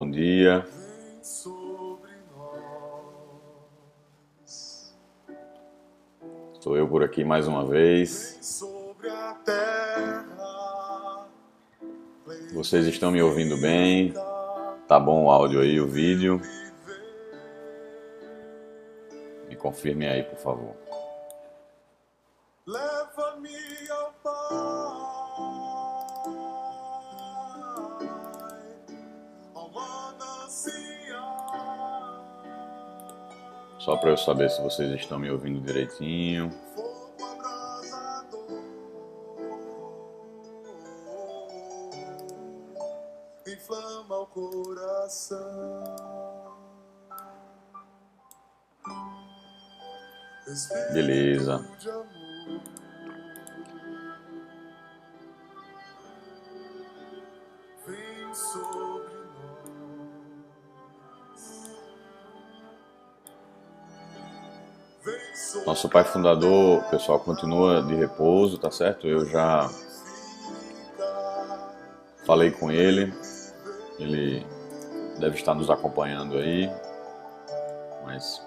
Bom dia. Estou eu por aqui mais uma vez. Vocês estão me ouvindo bem? Tá bom o áudio aí, o vídeo? Me confirme aí, por favor. Só para eu saber se vocês estão me ouvindo direitinho. Fundador, pessoal, continua de repouso, tá certo? Eu já falei com ele, ele deve estar nos acompanhando aí, mas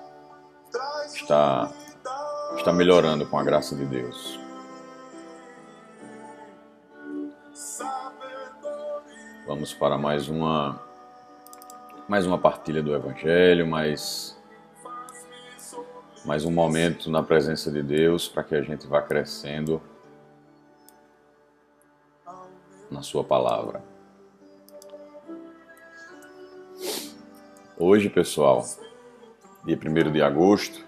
está, está melhorando com a graça de Deus. Vamos para mais uma mais uma partilha do Evangelho, mais mais um momento na presença de Deus para que a gente vá crescendo na Sua palavra. Hoje, pessoal, dia 1 de agosto,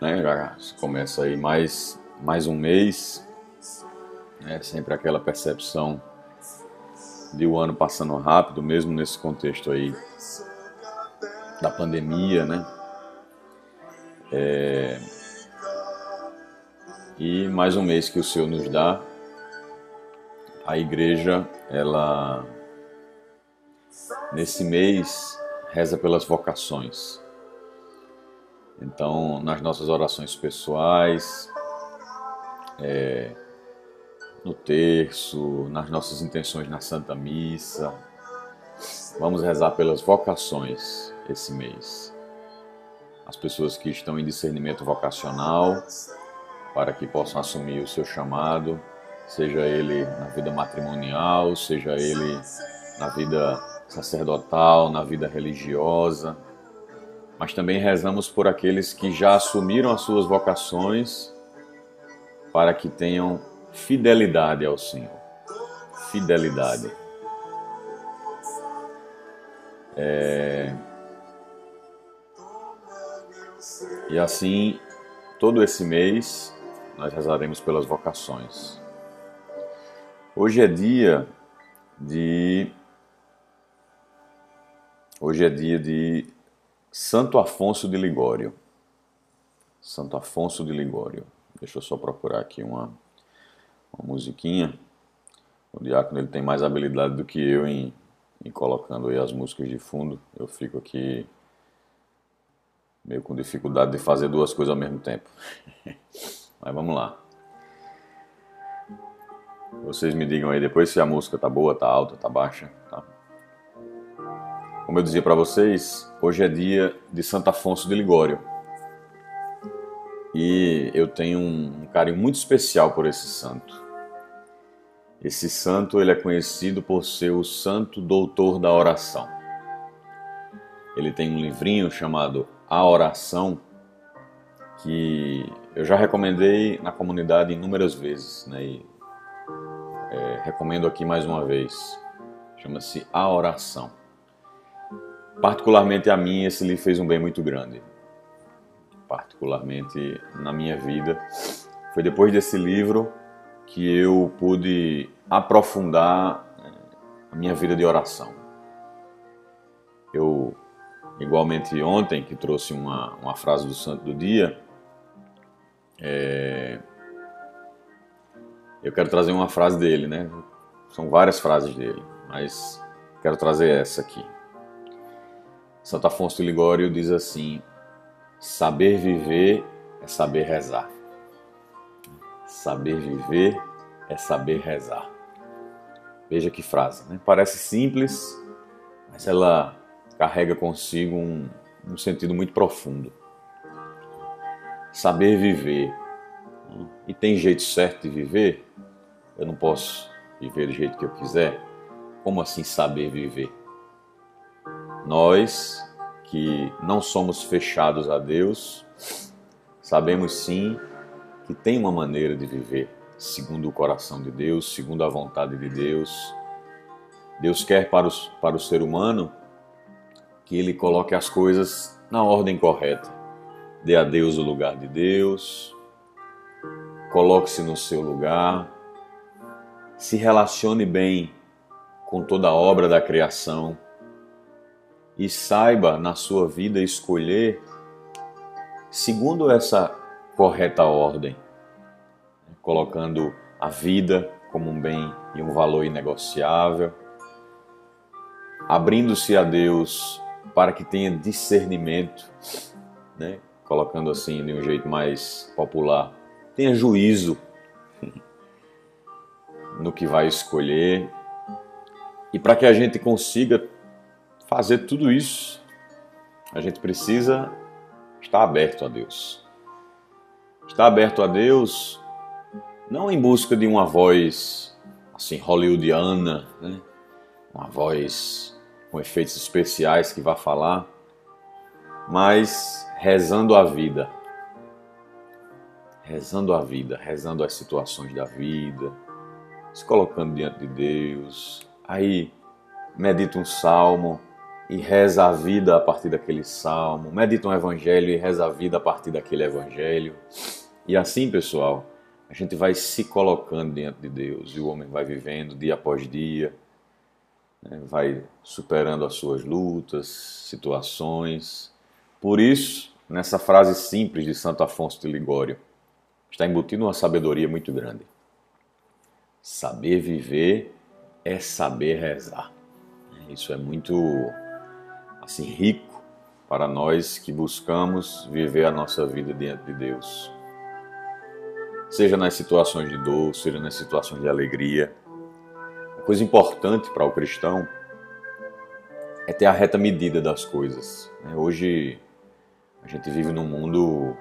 né, já começa aí mais, mais um mês, né, sempre aquela percepção de o um ano passando rápido, mesmo nesse contexto aí da pandemia, né? É... E mais um mês que o Senhor nos dá, a igreja, ela, nesse mês, reza pelas vocações. Então, nas nossas orações pessoais, é, no terço, nas nossas intenções na Santa Missa, vamos rezar pelas vocações esse mês as pessoas que estão em discernimento vocacional, para que possam assumir o seu chamado, seja ele na vida matrimonial, seja ele na vida sacerdotal, na vida religiosa. Mas também rezamos por aqueles que já assumiram as suas vocações para que tenham fidelidade ao Senhor. Fidelidade. É, E assim, todo esse mês, nós rezaremos pelas vocações. Hoje é dia de. Hoje é dia de Santo Afonso de Ligório. Santo Afonso de Ligório. Deixa eu só procurar aqui uma, uma musiquinha. O diácono ele tem mais habilidade do que eu em, em colocando aí as músicas de fundo. Eu fico aqui meio com dificuldade de fazer duas coisas ao mesmo tempo. Mas vamos lá. Vocês me digam aí depois se a música tá boa, tá alta, tá baixa, tá? Como eu dizia para vocês, hoje é dia de Santo Afonso de Ligório. E eu tenho um carinho muito especial por esse santo. Esse santo ele é conhecido por ser o santo doutor da oração. Ele tem um livrinho chamado a oração que eu já recomendei na comunidade inúmeras vezes, né? E, é, recomendo aqui mais uma vez. Chama-se A Oração. Particularmente a mim, esse livro fez um bem muito grande. Particularmente na minha vida. Foi depois desse livro que eu pude aprofundar é, a minha vida de oração. Eu igualmente ontem, que trouxe uma, uma frase do santo do dia, é... eu quero trazer uma frase dele, né? São várias frases dele, mas quero trazer essa aqui. Santo Afonso de Ligório diz assim: saber viver é saber rezar. Saber viver é saber rezar. Veja que frase, né? Parece simples, mas ela carrega consigo um, um sentido muito profundo. Saber viver. E tem jeito certo de viver? Eu não posso viver do jeito que eu quiser? Como assim saber viver? Nós que não somos fechados a Deus, sabemos sim que tem uma maneira de viver segundo o coração de Deus, segundo a vontade de Deus. Deus quer para, os, para o ser humano que ele coloque as coisas na ordem correta. Dê a Deus o lugar de Deus, coloque-se no seu lugar, se relacione bem com toda a obra da criação. E saiba na sua vida escolher segundo essa correta ordem, colocando a vida como um bem e um valor inegociável, abrindo-se a Deus para que tenha discernimento, né? colocando assim de um jeito mais popular, tenha juízo no que vai escolher e para que a gente consiga fazer tudo isso, a gente precisa estar aberto a Deus. Estar aberto a Deus não em busca de uma voz assim hollywoodiana, né? uma voz com efeitos especiais que vá falar, mas rezando a vida. Rezando a vida, rezando as situações da vida, se colocando diante de Deus, Aí medita um salmo e reza a vida a partir daquele salmo, medita um evangelho e reza a vida a partir daquele evangelho. E assim, pessoal, a gente vai se colocando diante de Deus e o homem vai vivendo dia após dia, né? vai superando as suas lutas, situações. Por isso, nessa frase simples de Santo Afonso de Ligório, está embutido uma sabedoria muito grande. Saber viver é saber rezar. Isso é muito assim rico para nós que buscamos viver a nossa vida diante de Deus. Seja nas situações de dor, seja nas situações de alegria. Coisa importante para o cristão é ter a reta medida das coisas. Né? Hoje a gente vive num mundo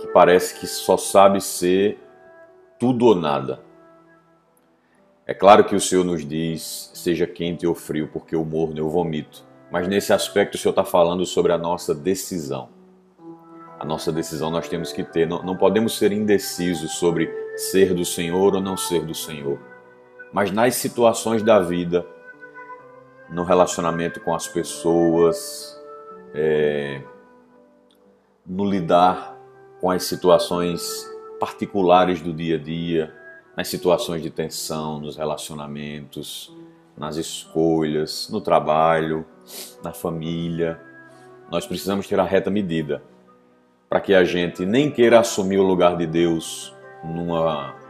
que parece que só sabe ser tudo ou nada. É claro que o Senhor nos diz, seja quente ou frio, porque o morno eu vomito. Mas nesse aspecto o Senhor está falando sobre a nossa decisão. A nossa decisão nós temos que ter. Não, não podemos ser indecisos sobre ser do Senhor ou não ser do Senhor. Mas nas situações da vida, no relacionamento com as pessoas, é, no lidar com as situações particulares do dia a dia, nas situações de tensão, nos relacionamentos, nas escolhas, no trabalho, na família. Nós precisamos ter a reta medida para que a gente nem queira assumir o lugar de Deus numa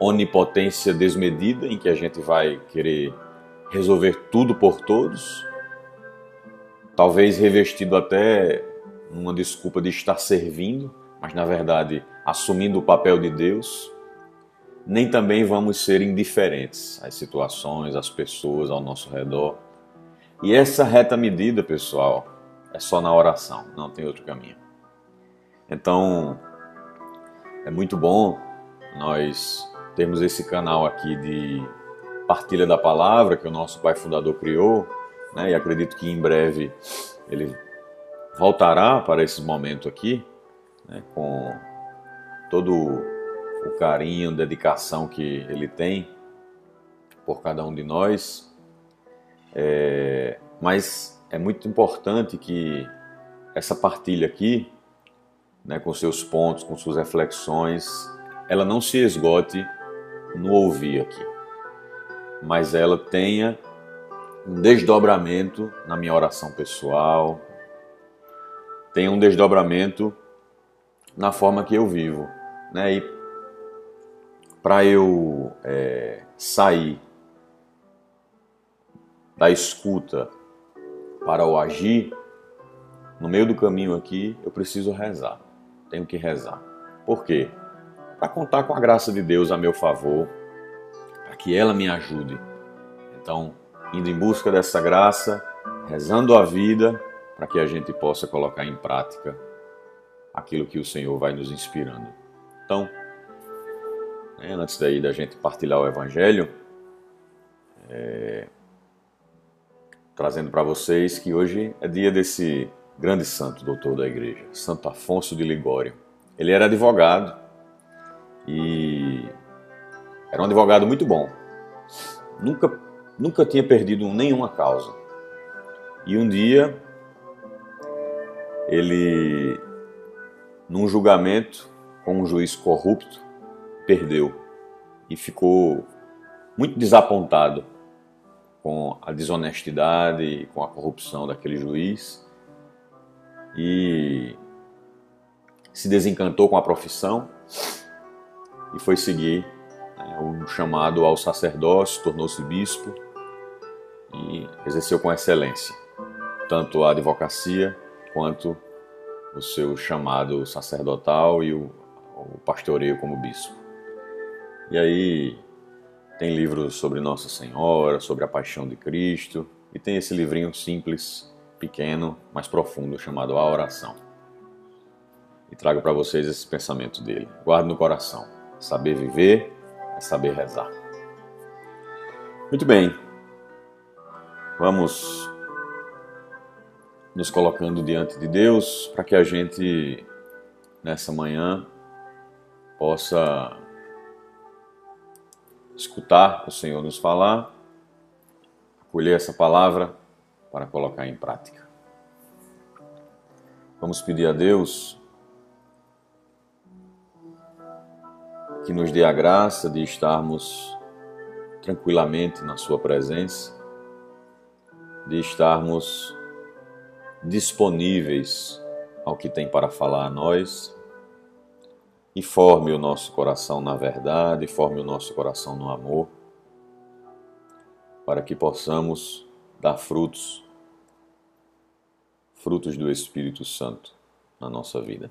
onipotência desmedida em que a gente vai querer resolver tudo por todos, talvez revestido até numa desculpa de estar servindo, mas na verdade assumindo o papel de Deus nem também vamos ser indiferentes às situações, às pessoas ao nosso redor. E essa reta medida, pessoal, é só na oração, não tem outro caminho. Então, é muito bom nós termos esse canal aqui de partilha da palavra que o nosso pai fundador criou, né? E acredito que em breve ele voltará para esse momento aqui, né? com todo o carinho, dedicação que ele tem por cada um de nós. É, mas é muito importante que essa partilha aqui, né, com seus pontos, com suas reflexões, ela não se esgote no ouvir aqui, mas ela tenha um desdobramento na minha oração pessoal, tenha um desdobramento na forma que eu vivo, né? E para eu é, sair da escuta para o agir, no meio do caminho aqui, eu preciso rezar. Tenho que rezar. Por quê? Para contar com a graça de Deus a meu favor, para que ela me ajude. Então, indo em busca dessa graça, rezando a vida para que a gente possa colocar em prática aquilo que o Senhor vai nos inspirando. Então, né, antes daí da gente partilhar o Evangelho, é, trazendo para vocês que hoje é dia desse grande santo doutor da igreja, Santo Afonso de Ligório. Ele era advogado e era um advogado muito bom. Nunca, nunca tinha perdido nenhuma causa. E um dia ele, num julgamento com um juiz corrupto, perdeu e ficou muito desapontado com a desonestidade e com a corrupção daquele juiz e se desencantou com a profissão e foi seguir né, um chamado ao sacerdócio, tornou-se bispo e exerceu com excelência tanto a advocacia quanto o seu chamado sacerdotal e o, o pastoreio como bispo. E aí tem livros sobre Nossa Senhora, sobre a Paixão de Cristo e tem esse livrinho simples, pequeno, mas profundo chamado A Oração. E trago para vocês esse pensamento dele. Guarde no coração. Saber viver é saber rezar. Muito bem. Vamos nos colocando diante de Deus para que a gente, nessa manhã, possa escutar o Senhor nos falar, acolher essa palavra para colocar em prática. Vamos pedir a Deus que nos dê a graça de estarmos tranquilamente na Sua presença, de estarmos disponíveis ao que tem para falar a nós e forme o nosso coração na verdade, forme o nosso coração no amor, para que possamos dar frutos, frutos do Espírito Santo na nossa vida.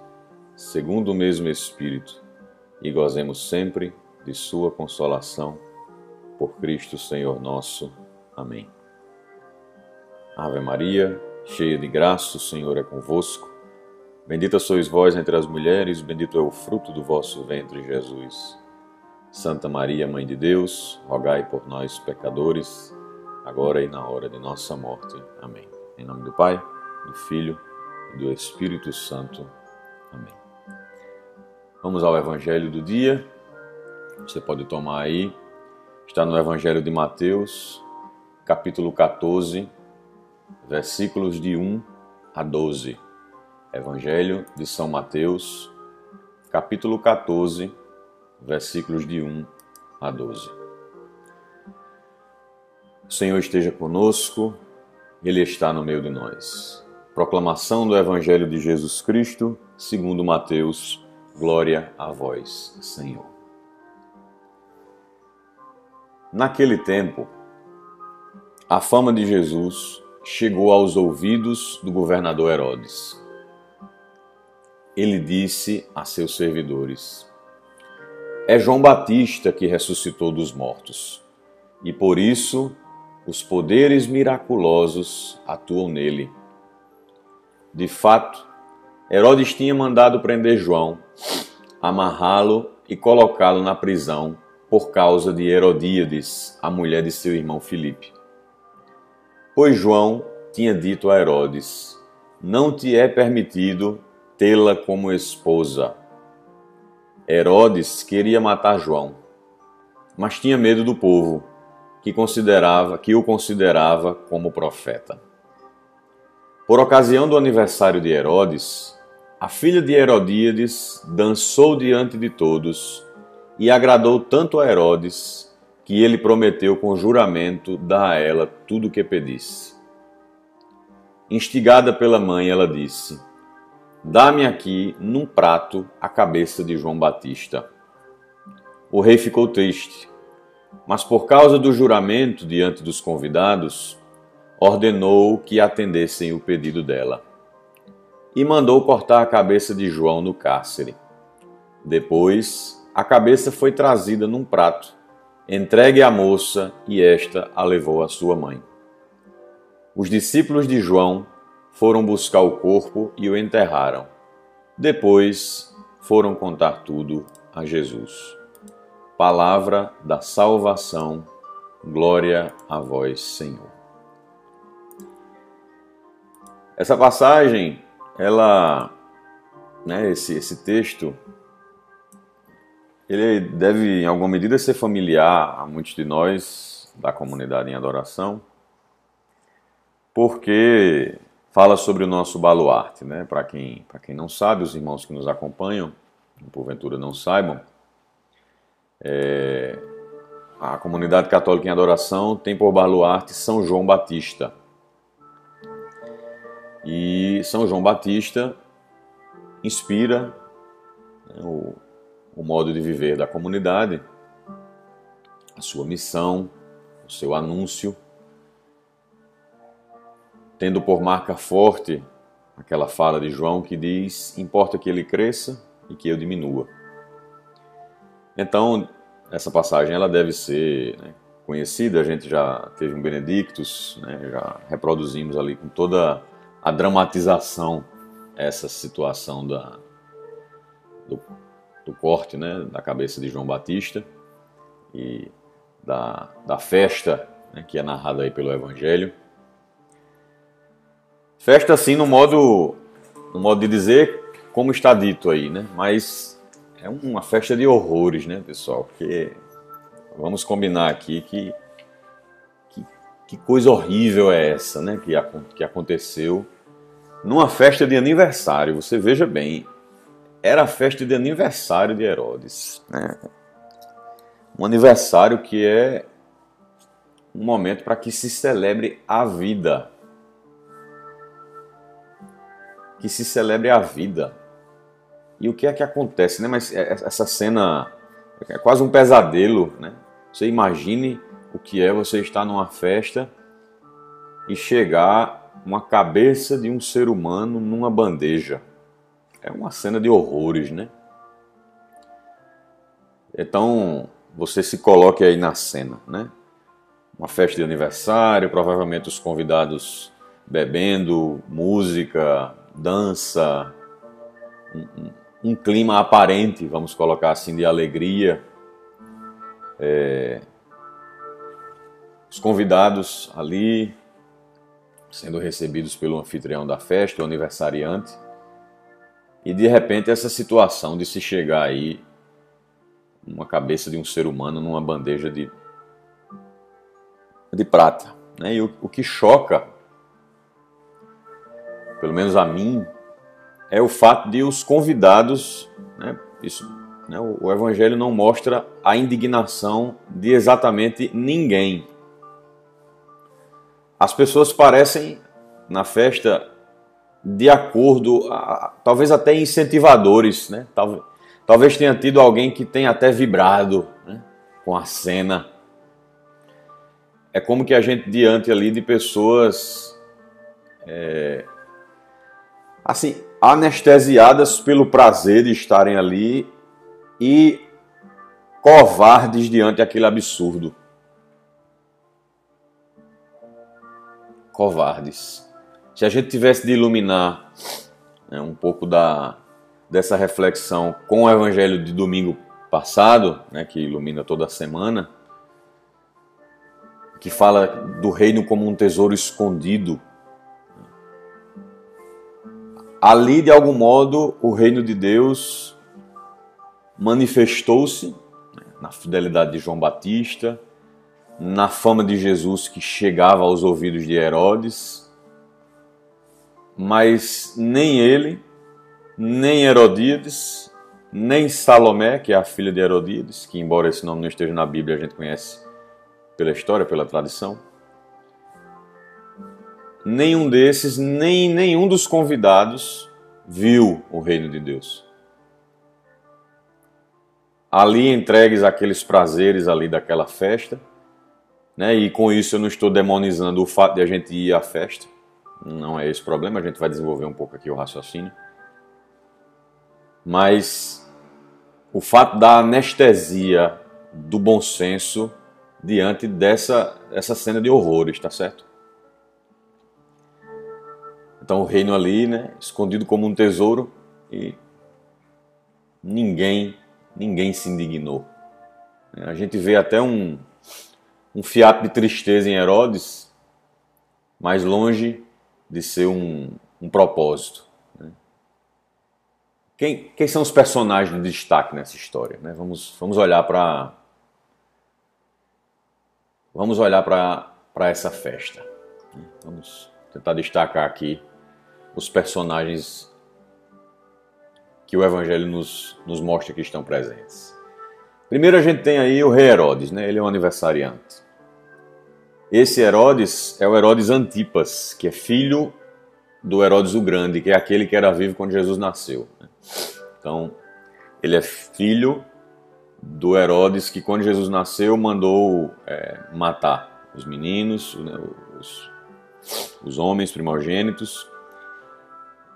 segundo o mesmo Espírito, e gozemos sempre de Sua consolação. Por Cristo Senhor nosso. Amém. Ave Maria, cheia de graça, o Senhor é convosco. Bendita sois vós entre as mulheres, bendito é o fruto do vosso ventre, Jesus. Santa Maria, Mãe de Deus, rogai por nós, pecadores, agora e na hora de nossa morte. Amém. Em nome do Pai, do Filho e do Espírito Santo. Amém. Vamos ao Evangelho do dia. Você pode tomar aí. Está no Evangelho de Mateus, capítulo 14 versículos de 1 a 12. Evangelho de São Mateus, capítulo 14, versículos de 1 a 12. O Senhor esteja conosco, Ele está no meio de nós. Proclamação do Evangelho de Jesus Cristo, segundo Mateus. Glória a vós, Senhor. Naquele tempo, a fama de Jesus chegou aos ouvidos do governador Herodes. Ele disse a seus servidores: É João Batista que ressuscitou dos mortos, e por isso os poderes miraculosos atuam nele. De fato, Herodes tinha mandado prender João, amarrá-lo e colocá-lo na prisão por causa de Herodíades, a mulher de seu irmão Filipe. Pois João tinha dito a Herodes: Não te é permitido tê-la como esposa. Herodes queria matar João, mas tinha medo do povo, que considerava que o considerava como profeta. Por ocasião do aniversário de Herodes, a filha de Herodíades dançou diante de todos e agradou tanto a Herodes que ele prometeu com juramento dar a ela tudo o que pedisse. Instigada pela mãe, ela disse: Dá-me aqui, num prato, a cabeça de João Batista. O rei ficou triste, mas por causa do juramento diante dos convidados, ordenou que atendessem o pedido dela. E mandou cortar a cabeça de João no cárcere. Depois, a cabeça foi trazida num prato, entregue à moça e esta a levou à sua mãe. Os discípulos de João foram buscar o corpo e o enterraram. Depois foram contar tudo a Jesus. Palavra da salvação, glória a vós, Senhor. Essa passagem, ela, né, esse, esse texto, ele deve em alguma medida ser familiar a muitos de nós da comunidade em adoração, porque fala sobre o nosso baluarte, né? Para quem, quem não sabe, os irmãos que nos acompanham, porventura não saibam, é, a comunidade católica em adoração tem por baluarte São João Batista. E São João Batista inspira né, o, o modo de viver da comunidade, a sua missão, o seu anúncio tendo por marca forte aquela fala de João que diz: Importa que ele cresça e que eu diminua. Então, essa passagem ela deve ser né, conhecida, a gente já teve um Benedictus, né, já reproduzimos ali com toda a dramatização essa situação da, do, do corte né, da cabeça de João Batista e da, da festa né, que é narrada aí pelo Evangelho. Festa assim no modo, no modo de dizer, como está dito aí, né? Mas é uma festa de horrores, né, pessoal? Porque vamos combinar aqui que, que, coisa horrível é essa, né? Que, que aconteceu numa festa de aniversário. Você veja bem, era a festa de aniversário de Herodes, né? Um aniversário que é um momento para que se celebre a vida que se celebre a vida. E o que é que acontece, né? Mas é, essa cena é quase um pesadelo, né? Você imagine o que é você estar numa festa e chegar uma cabeça de um ser humano numa bandeja. É uma cena de horrores, né? Então, você se coloque aí na cena, né? Uma festa de aniversário, provavelmente os convidados bebendo, música, dança, um, um, clima aparente, vamos colocar assim, de alegria. É, os convidados ali sendo recebidos pelo anfitrião da festa, o aniversariante, e de repente essa situação de se chegar aí uma cabeça de um ser humano numa bandeja de, de prata. Né? E o, o que choca pelo menos a mim, é o fato de os convidados, né, isso, né, o, o Evangelho não mostra a indignação de exatamente ninguém. As pessoas parecem na festa de acordo, a, talvez até incentivadores, né? Talvez, talvez tenha tido alguém que tenha até vibrado né? com a cena. É como que a gente diante ali de pessoas é, assim, anestesiadas pelo prazer de estarem ali e covardes diante daquele absurdo. Covardes. Se a gente tivesse de iluminar né, um pouco da, dessa reflexão com o evangelho de domingo passado, né, que ilumina toda a semana, que fala do reino como um tesouro escondido ali, de algum modo, o reino de Deus manifestou-se né, na fidelidade de João Batista, na fama de Jesus que chegava aos ouvidos de Herodes, mas nem ele, nem Herodíades, nem Salomé, que é a filha de Herodíades, que embora esse nome não esteja na Bíblia, a gente conhece pela história, pela tradição, nenhum desses, nem nenhum dos convidados viu o reino de Deus. Ali entregues aqueles prazeres ali daquela festa, né? E com isso eu não estou demonizando o fato de a gente ir à festa. Não é esse o problema, a gente vai desenvolver um pouco aqui o raciocínio. Mas o fato da anestesia do bom senso diante dessa essa cena de horrores, está certo? Então o reino ali, né, escondido como um tesouro e ninguém, ninguém se indignou. A gente vê até um, um fiato de tristeza em Herodes, mais longe de ser um, um propósito. Né? Quem, quem são os personagens de destaque nessa história? Né? Vamos, vamos olhar para vamos olhar para essa festa. Né? Vamos tentar destacar aqui os personagens que o Evangelho nos, nos mostra que estão presentes. Primeiro a gente tem aí o rei Herodes, né? ele é um aniversariante. Esse Herodes é o Herodes Antipas, que é filho do Herodes o Grande, que é aquele que era vivo quando Jesus nasceu. Né? Então, ele é filho do Herodes que, quando Jesus nasceu, mandou é, matar os meninos, né, os, os homens primogênitos,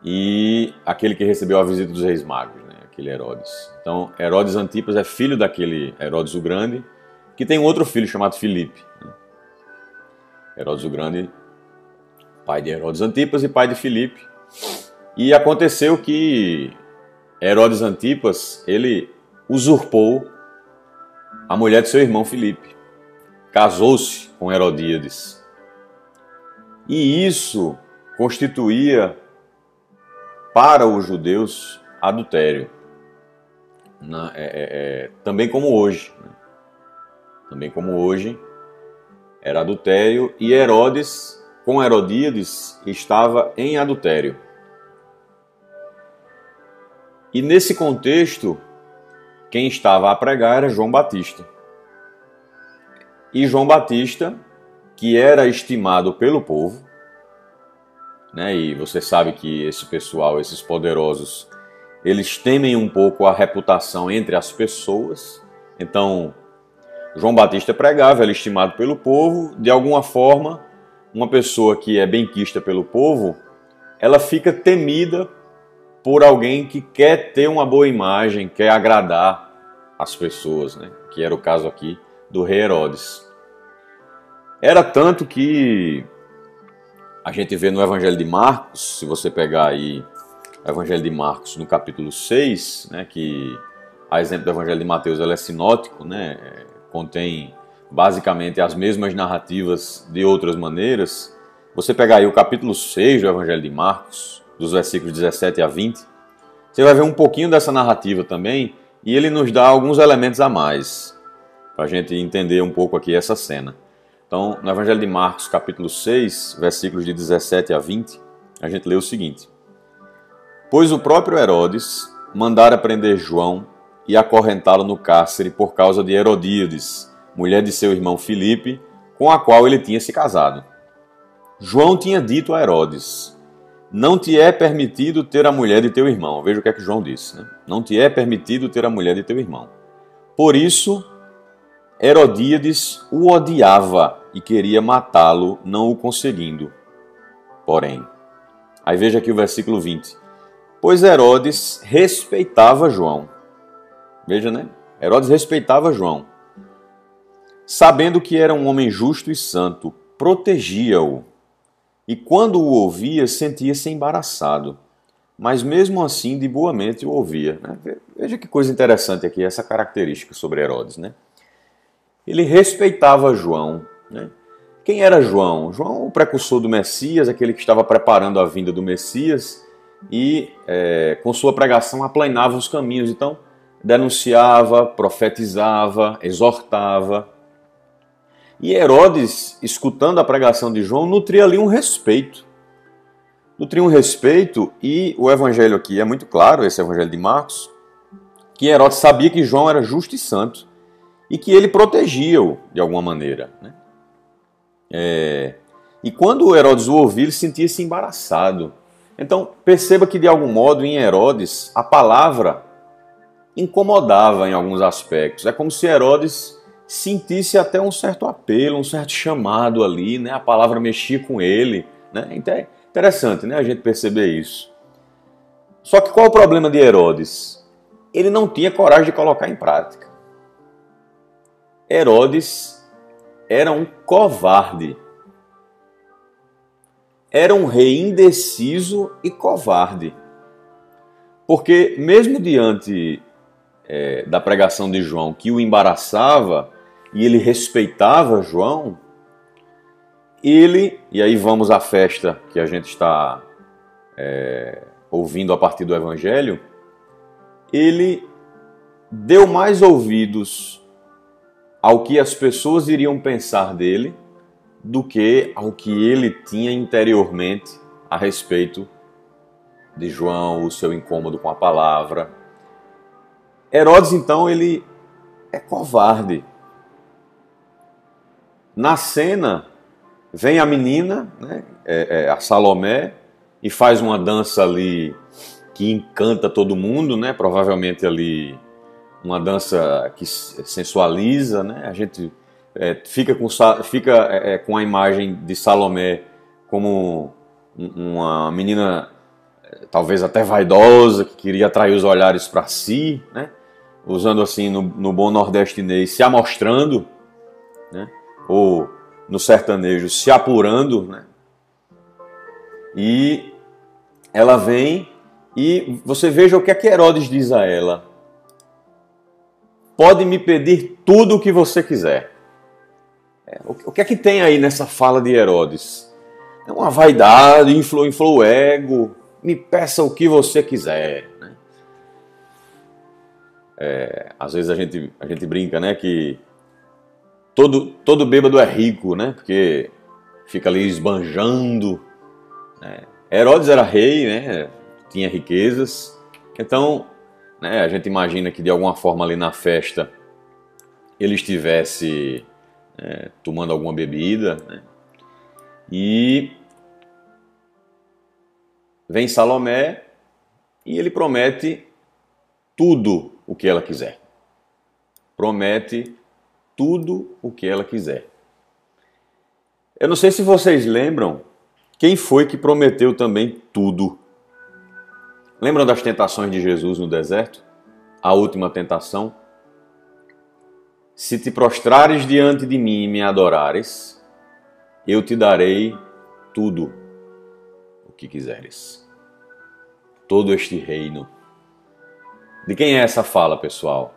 e aquele que recebeu a visita dos reis magos, né, aquele Herodes. Então, Herodes Antipas é filho daquele Herodes o Grande, que tem um outro filho chamado Filipe. Né? Herodes o Grande, pai de Herodes Antipas e pai de Filipe. E aconteceu que Herodes Antipas, ele usurpou a mulher de seu irmão Filipe. Casou-se com Herodíades. E isso constituía para os judeus adultério. Na, é, é, é, também como hoje. Né? Também como hoje, era adultério e Herodes, com Herodíades, estava em adultério. E nesse contexto, quem estava a pregar era João Batista. E João Batista, que era estimado pelo povo, né, e você sabe que esse pessoal, esses poderosos, eles temem um pouco a reputação entre as pessoas. Então, João Batista pregava, era estimado pelo povo, de alguma forma, uma pessoa que é benquista pelo povo, ela fica temida por alguém que quer ter uma boa imagem, quer agradar as pessoas, né? que era o caso aqui do rei Herodes. Era tanto que a gente vê no Evangelho de Marcos, se você pegar aí o Evangelho de Marcos no capítulo 6, né, que a exemplo do Evangelho de Mateus ele é sinótico, né, contém basicamente as mesmas narrativas de outras maneiras, você pegar aí o capítulo 6 do Evangelho de Marcos, dos versículos 17 a 20, você vai ver um pouquinho dessa narrativa também e ele nos dá alguns elementos a mais para a gente entender um pouco aqui essa cena. Então, no Evangelho de Marcos, capítulo 6, versículos de 17 a 20, a gente lê o seguinte: Pois o próprio Herodes mandara prender João e acorrentá-lo no cárcere por causa de Herodíades, mulher de seu irmão Filipe, com a qual ele tinha se casado. João tinha dito a Herodes: Não te é permitido ter a mulher de teu irmão. Veja o que é que João disse: né? Não te é permitido ter a mulher de teu irmão. Por isso, Herodíades o odiava e queria matá-lo, não o conseguindo. Porém, aí veja aqui o versículo 20: Pois Herodes respeitava João Veja, né? Herodes respeitava João. Sabendo que era um homem justo e santo, protegia-o. E quando o ouvia, sentia-se embaraçado. Mas mesmo assim, de boa mente o ouvia. Né? Veja que coisa interessante aqui, essa característica sobre Herodes. Né? Ele respeitava João. Né? Quem era João? João, o precursor do Messias, aquele que estava preparando a vinda do Messias e, é, com sua pregação, aplanava os caminhos. Então, denunciava, profetizava, exortava. E Herodes, escutando a pregação de João, nutria ali um respeito. Nutria um respeito, e o evangelho aqui é muito claro, esse evangelho de Marcos, que Herodes sabia que João era justo e santo e que ele protegia-o de alguma maneira. Né? É... E quando Herodes o ouviu, ele sentia-se embaraçado. Então, perceba que de algum modo em Herodes a palavra incomodava em alguns aspectos. É como se Herodes sentisse até um certo apelo, um certo chamado ali, né? A palavra mexia com ele, né? Então é interessante, né? A gente perceber isso. Só que qual o problema de Herodes? Ele não tinha coragem de colocar em prática. Herodes era um covarde. Era um rei indeciso e covarde. Porque, mesmo diante é, da pregação de João, que o embaraçava, e ele respeitava João, ele, e aí vamos à festa que a gente está é, ouvindo a partir do Evangelho, ele deu mais ouvidos ao que as pessoas iriam pensar dele do que ao que ele tinha interiormente a respeito de João, o seu incômodo com a palavra. Herodes, então, ele é covarde. Na cena, vem a menina, né, é, é, a Salomé, e faz uma dança ali que encanta todo mundo, né? Provavelmente ali uma dança que sensualiza, né? A gente é, fica, com, fica é, é, com a imagem de Salomé como uma menina é, talvez até vaidosa, que queria atrair os olhares para si, né? Usando assim no, no bom nordestinês, se amostrando, né? ou no sertanejo, se apurando, né? E ela vem e você veja o que é que Herodes diz a ela. Pode me pedir tudo o que você quiser. É, o que é que tem aí nessa fala de Herodes? É uma vaidade, inflou, inflou o ego. Me peça o que você quiser. É, às vezes a gente, a gente brinca, né, que todo, todo bêbado é rico, né? Porque fica ali esbanjando. Né? Herodes era rei, né? Tinha riquezas. Então, né, a gente imagina que de alguma forma ali na festa ele estivesse é, tomando alguma bebida, né? E vem Salomé e ele promete tudo o que ela quiser. Promete tudo o que ela quiser. Eu não sei se vocês lembram quem foi que prometeu também tudo. Lembram das tentações de Jesus no deserto? A última tentação? Se te prostrares diante de mim e me adorares, eu te darei tudo o que quiseres. Todo este reino. De quem é essa fala, pessoal?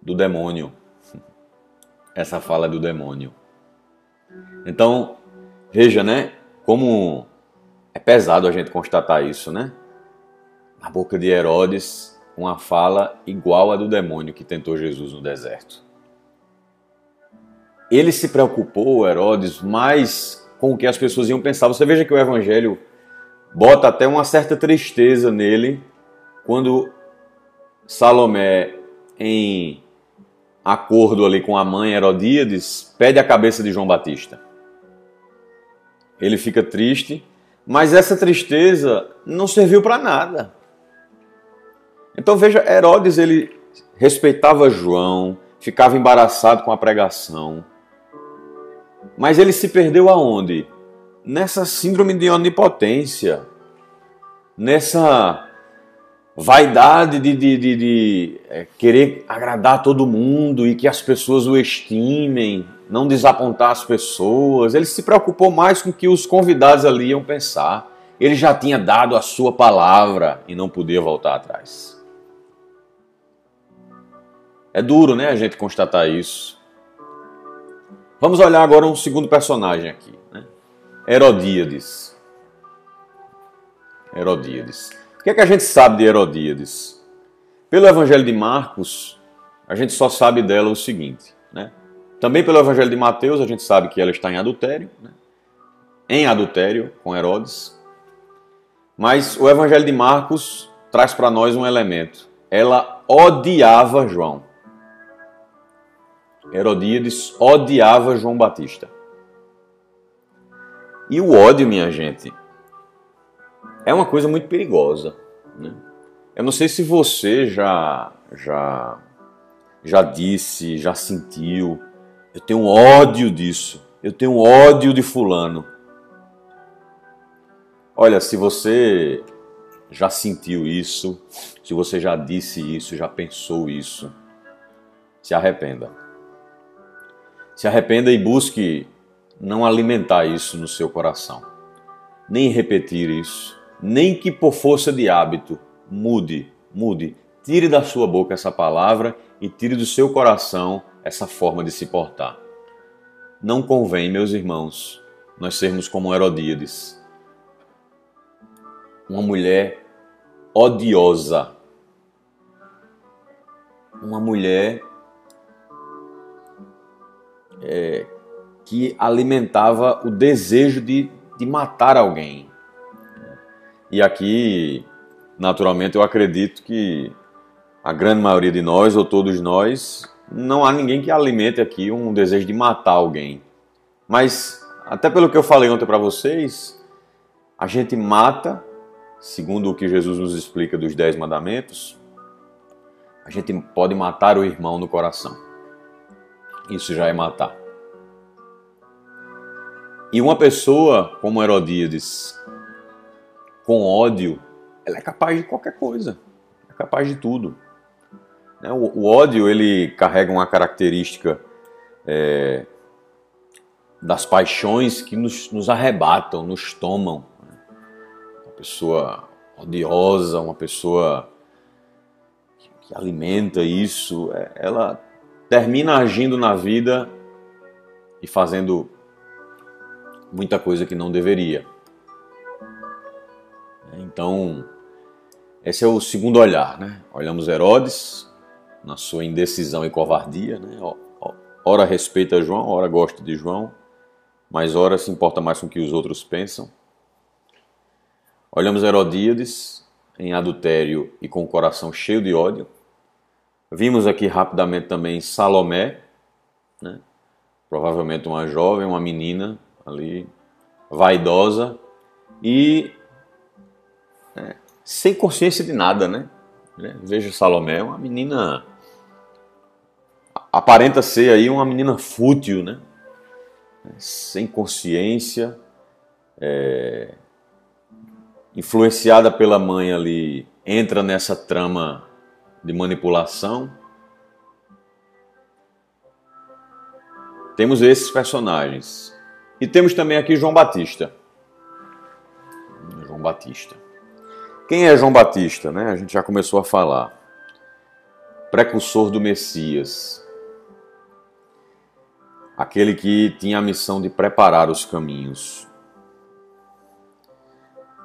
Do demônio. Essa fala é do demônio. Então, veja, né? Como é pesado a gente constatar isso, né? Na boca de Herodes, uma fala igual à do demônio que tentou Jesus no deserto. Ele se preocupou, Herodes, mais com o que as pessoas iam pensar. Você veja que o evangelho bota até uma certa tristeza nele quando Salomé, em acordo ali com a mãe Herodíades, pede a cabeça de João Batista. Ele fica triste, mas essa tristeza não serviu para nada. Então veja, Herodes ele respeitava João, ficava embaraçado com a pregação, mas ele se perdeu aonde? Nessa síndrome de onipotência, nessa vaidade de, de, de, de é, querer agradar todo mundo e que as pessoas o estimem, não desapontar as pessoas. Ele se preocupou mais com o que os convidados ali iam pensar. Ele já tinha dado a sua palavra e não podia voltar atrás. É duro, né, a gente constatar isso. Vamos olhar agora um segundo personagem aqui, né? Herodíades. Herodíades. O que, é que a gente sabe de Herodíades? Pelo Evangelho de Marcos, a gente só sabe dela o seguinte, né? Também pelo Evangelho de Mateus, a gente sabe que ela está em adultério, né? em adultério com Herodes. Mas o Evangelho de Marcos traz para nós um elemento. Ela odiava João. Herodíades odiava João Batista. E o ódio, minha gente, é uma coisa muito perigosa. Né? Eu não sei se você já, já, já disse, já sentiu. Eu tenho ódio disso. Eu tenho ódio de fulano. Olha, se você já sentiu isso, se você já disse isso, já pensou isso, se arrependa. Se arrependa e busque não alimentar isso no seu coração, nem repetir isso, nem que por força de hábito mude, mude. Tire da sua boca essa palavra e tire do seu coração essa forma de se portar. Não convém, meus irmãos, nós sermos como Herodíades, uma mulher odiosa, uma mulher é, que alimentava o desejo de, de matar alguém. E aqui, naturalmente, eu acredito que a grande maioria de nós, ou todos nós, não há ninguém que alimente aqui um desejo de matar alguém. Mas, até pelo que eu falei ontem para vocês, a gente mata, segundo o que Jesus nos explica dos Dez Mandamentos, a gente pode matar o irmão no coração. Isso já é matar. E uma pessoa como Herodíades, com ódio, ela é capaz de qualquer coisa, é capaz de tudo. Né, o, ódio ele carrega uma característica é, das paixões que nos, nos arrebatam, nos tomam. Uma pessoa odiosa, uma pessoa que, que alimenta isso, é, ela termina agindo na vida e fazendo muita coisa que não deveria. Então, esse é o segundo olhar, né? Olhamos Herodes na sua indecisão e covardia, né? Ora respeita João, ora gosta de João, mas ora se importa mais com o que os outros pensam. Olhamos Herodíades em adultério e com o coração cheio de ódio. Vimos aqui rapidamente também Salomé, né? provavelmente uma jovem, uma menina ali vaidosa e sem consciência de nada, né? Veja Salomé, uma menina aparenta ser aí uma menina fútil, né? Sem consciência, é, influenciada pela mãe ali, entra nessa trama de manipulação. Temos esses personagens. E temos também aqui João Batista. João Batista. Quem é João Batista? Né? A gente já começou a falar. Precursor do Messias. Aquele que tinha a missão de preparar os caminhos.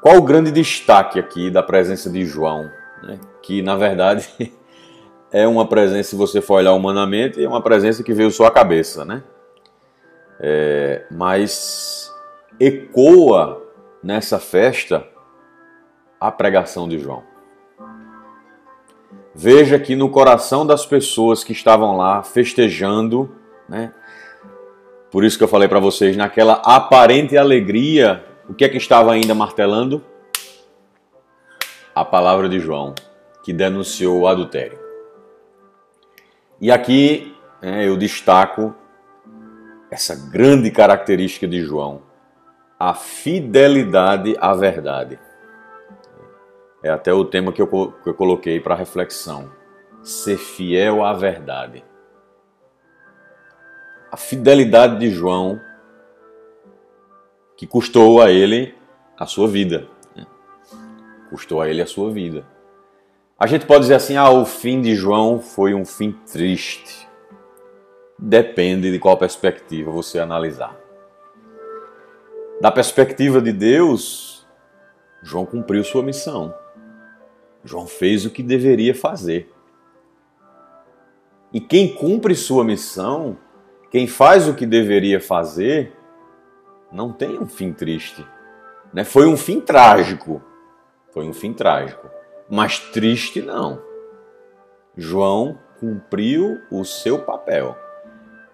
Qual o grande destaque aqui da presença de João? Né? Que na verdade é uma presença, se você for olhar humanamente, é uma presença que veio sua cabeça, né? É, mas ecoa nessa festa a pregação de João. Veja que no coração das pessoas que estavam lá festejando, né? Por isso que eu falei para vocês, naquela aparente alegria, o que é que estava ainda martelando? A palavra de João, que denunciou o adultério. E aqui é, eu destaco essa grande característica de João, a fidelidade à verdade. É até o tema que eu, que eu coloquei para reflexão. Ser fiel à verdade. A fidelidade de João, que custou a ele a sua vida. Né? Custou a ele a sua vida. A gente pode dizer assim: ah, o fim de João foi um fim triste. Depende de qual perspectiva você analisar. Da perspectiva de Deus, João cumpriu sua missão. João fez o que deveria fazer. E quem cumpre sua missão, quem faz o que deveria fazer, não tem um fim triste. Né? Foi um fim trágico. Foi um fim trágico. Mas triste não. João cumpriu o seu papel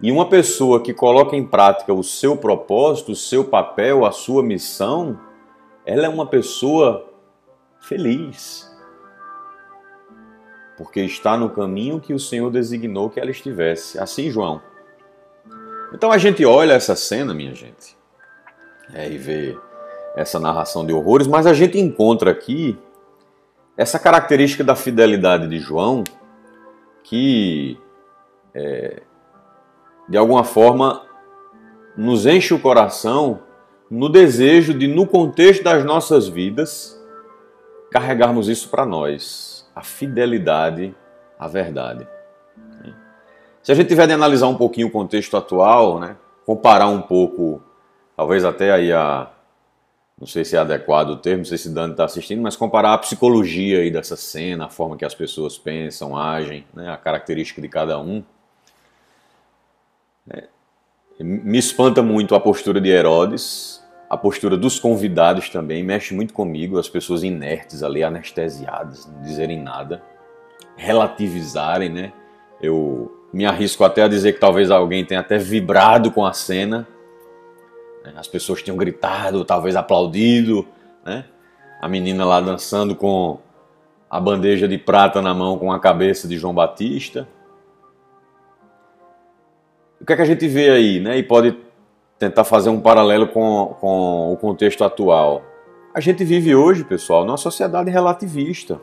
E uma pessoa que coloca em prática o seu propósito, o seu papel, a sua missão, ela é uma pessoa feliz. Porque está no caminho que o Senhor designou que ela estivesse. Assim, João. Então a gente olha essa cena, minha gente, é, e vê essa narração de horrores, mas a gente encontra aqui essa característica da fidelidade de João que é, de alguma forma, nos enche o coração no desejo de, no contexto das nossas vidas, carregarmos isso para nós, a fidelidade à verdade. Se a gente tiver de analisar um pouquinho o contexto atual, né, comparar um pouco, talvez até aí a, não sei se é adequado o termo, não sei se Dani está assistindo, mas comparar a psicologia aí dessa cena, a forma que as pessoas pensam, agem, né, a característica de cada um, é, me espanta muito a postura de Herodes, a postura dos convidados também, mexe muito comigo, as pessoas inertes ali, anestesiadas, não dizerem nada, relativizarem, né? Eu me arrisco até a dizer que talvez alguém tenha até vibrado com a cena, né? as pessoas tinham gritado, talvez aplaudido, né? A menina lá dançando com a bandeja de prata na mão com a cabeça de João Batista. O que é que a gente vê aí, né? E pode tentar fazer um paralelo com, com o contexto atual. A gente vive hoje, pessoal, numa sociedade relativista.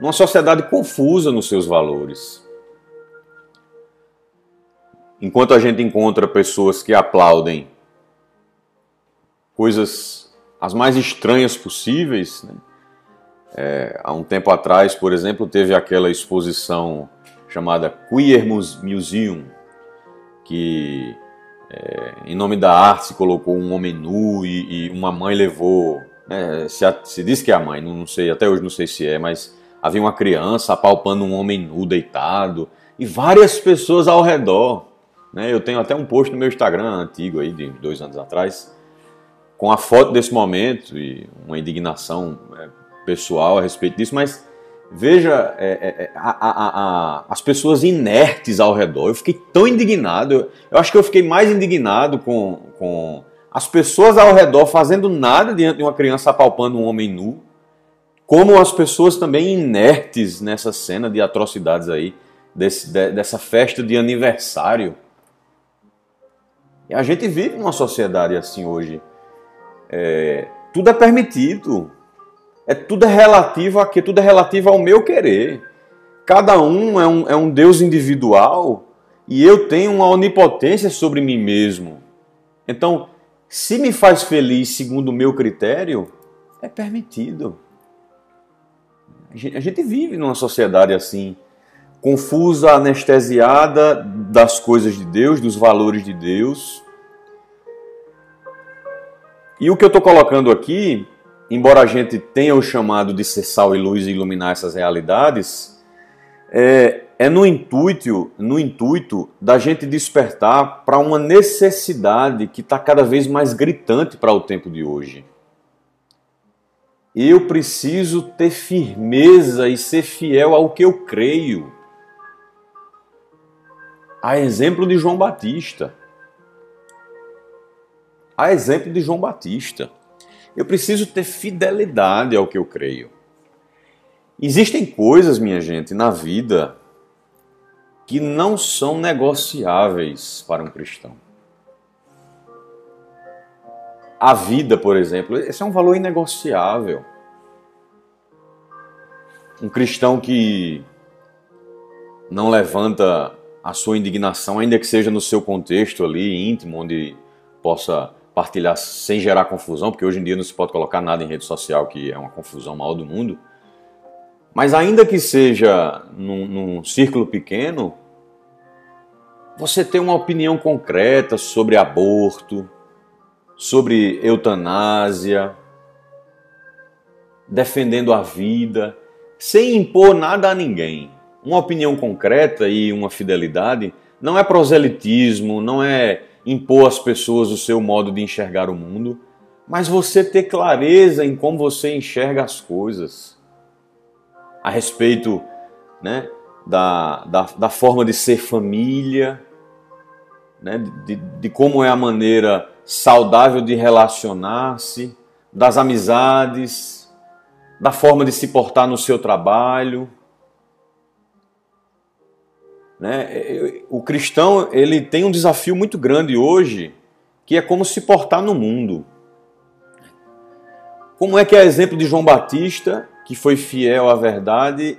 Numa sociedade confusa nos seus valores. Enquanto a gente encontra pessoas que aplaudem coisas as mais estranhas possíveis, né? é, há um tempo atrás, por exemplo, teve aquela exposição chamada Queer Museum, que é, em nome da arte se colocou um homem nu e, e uma mãe levou. Né, se, se, diz que é a mãe, não, não, sei, até hoje não sei se é, mas havia uma criança apalpando um homem nu deitado e várias pessoas ao redor. Né, eu tenho até um post no meu Instagram antigo aí, de dois anos atrás, com a foto desse momento e uma indignação é, pessoal a respeito disso, mas Veja é, é, é, a, a, a, as pessoas inertes ao redor. Eu fiquei tão indignado. Eu, eu, acho que eu fiquei mais indignado com, com as pessoas ao redor fazendo nada diante de uma criança apalpando um homem nu, como as pessoas também inertes nessa cena de atrocidades aí, desse, de, dessa festa de aniversário. E a gente vive numa sociedade assim hoje. É, tudo é permitido. É tudo é relativo a quê? Tudo é relativo ao meu querer. Cada um é um, é um Deus individual e eu tenho uma onipotência sobre mim mesmo. Então, se me faz feliz segundo o meu critério, é permitido. A gente vive numa sociedade assim, confusa, anestesiada das coisas de Deus, dos valores de Deus. E o que eu estou colocando aqui embora a gente tenha o chamado de ser sal e luz e iluminar essas realidades, é, é no intuito, no intuito da gente despertar para uma necessidade que está cada vez mais gritante para o tempo de hoje. Eu preciso ter firmeza e ser fiel ao que eu creio. A exemplo de João Batista. A exemplo de João Batista. Eu preciso ter fidelidade ao que eu creio. Existem coisas, minha gente, na vida que não são negociáveis para um cristão. A vida, por exemplo, esse é um valor inegociável. Um cristão que não levanta a sua indignação, ainda que seja no seu contexto ali íntimo, onde possa partilhar sem gerar confusão, porque hoje em dia não se pode colocar nada em rede social que é uma confusão maior do mundo. Mas ainda que seja num, num círculo pequeno, você tem uma opinião concreta sobre aborto, sobre eutanásia, defendendo a vida, sem impor nada a ninguém. Uma opinião concreta e uma fidelidade não é proselitismo, não é impor às pessoas o seu modo de enxergar o mundo, mas você ter clareza em como você enxerga as coisas a respeito né, da, da, da forma de ser família, né? de, de como é a maneira saudável de relacionar-se, das amizades, da forma de se portar no seu trabalho. Né? O cristão ele tem um desafio muito grande hoje, que é como se portar no mundo. Como é que é exemplo de João Batista, que foi fiel à verdade,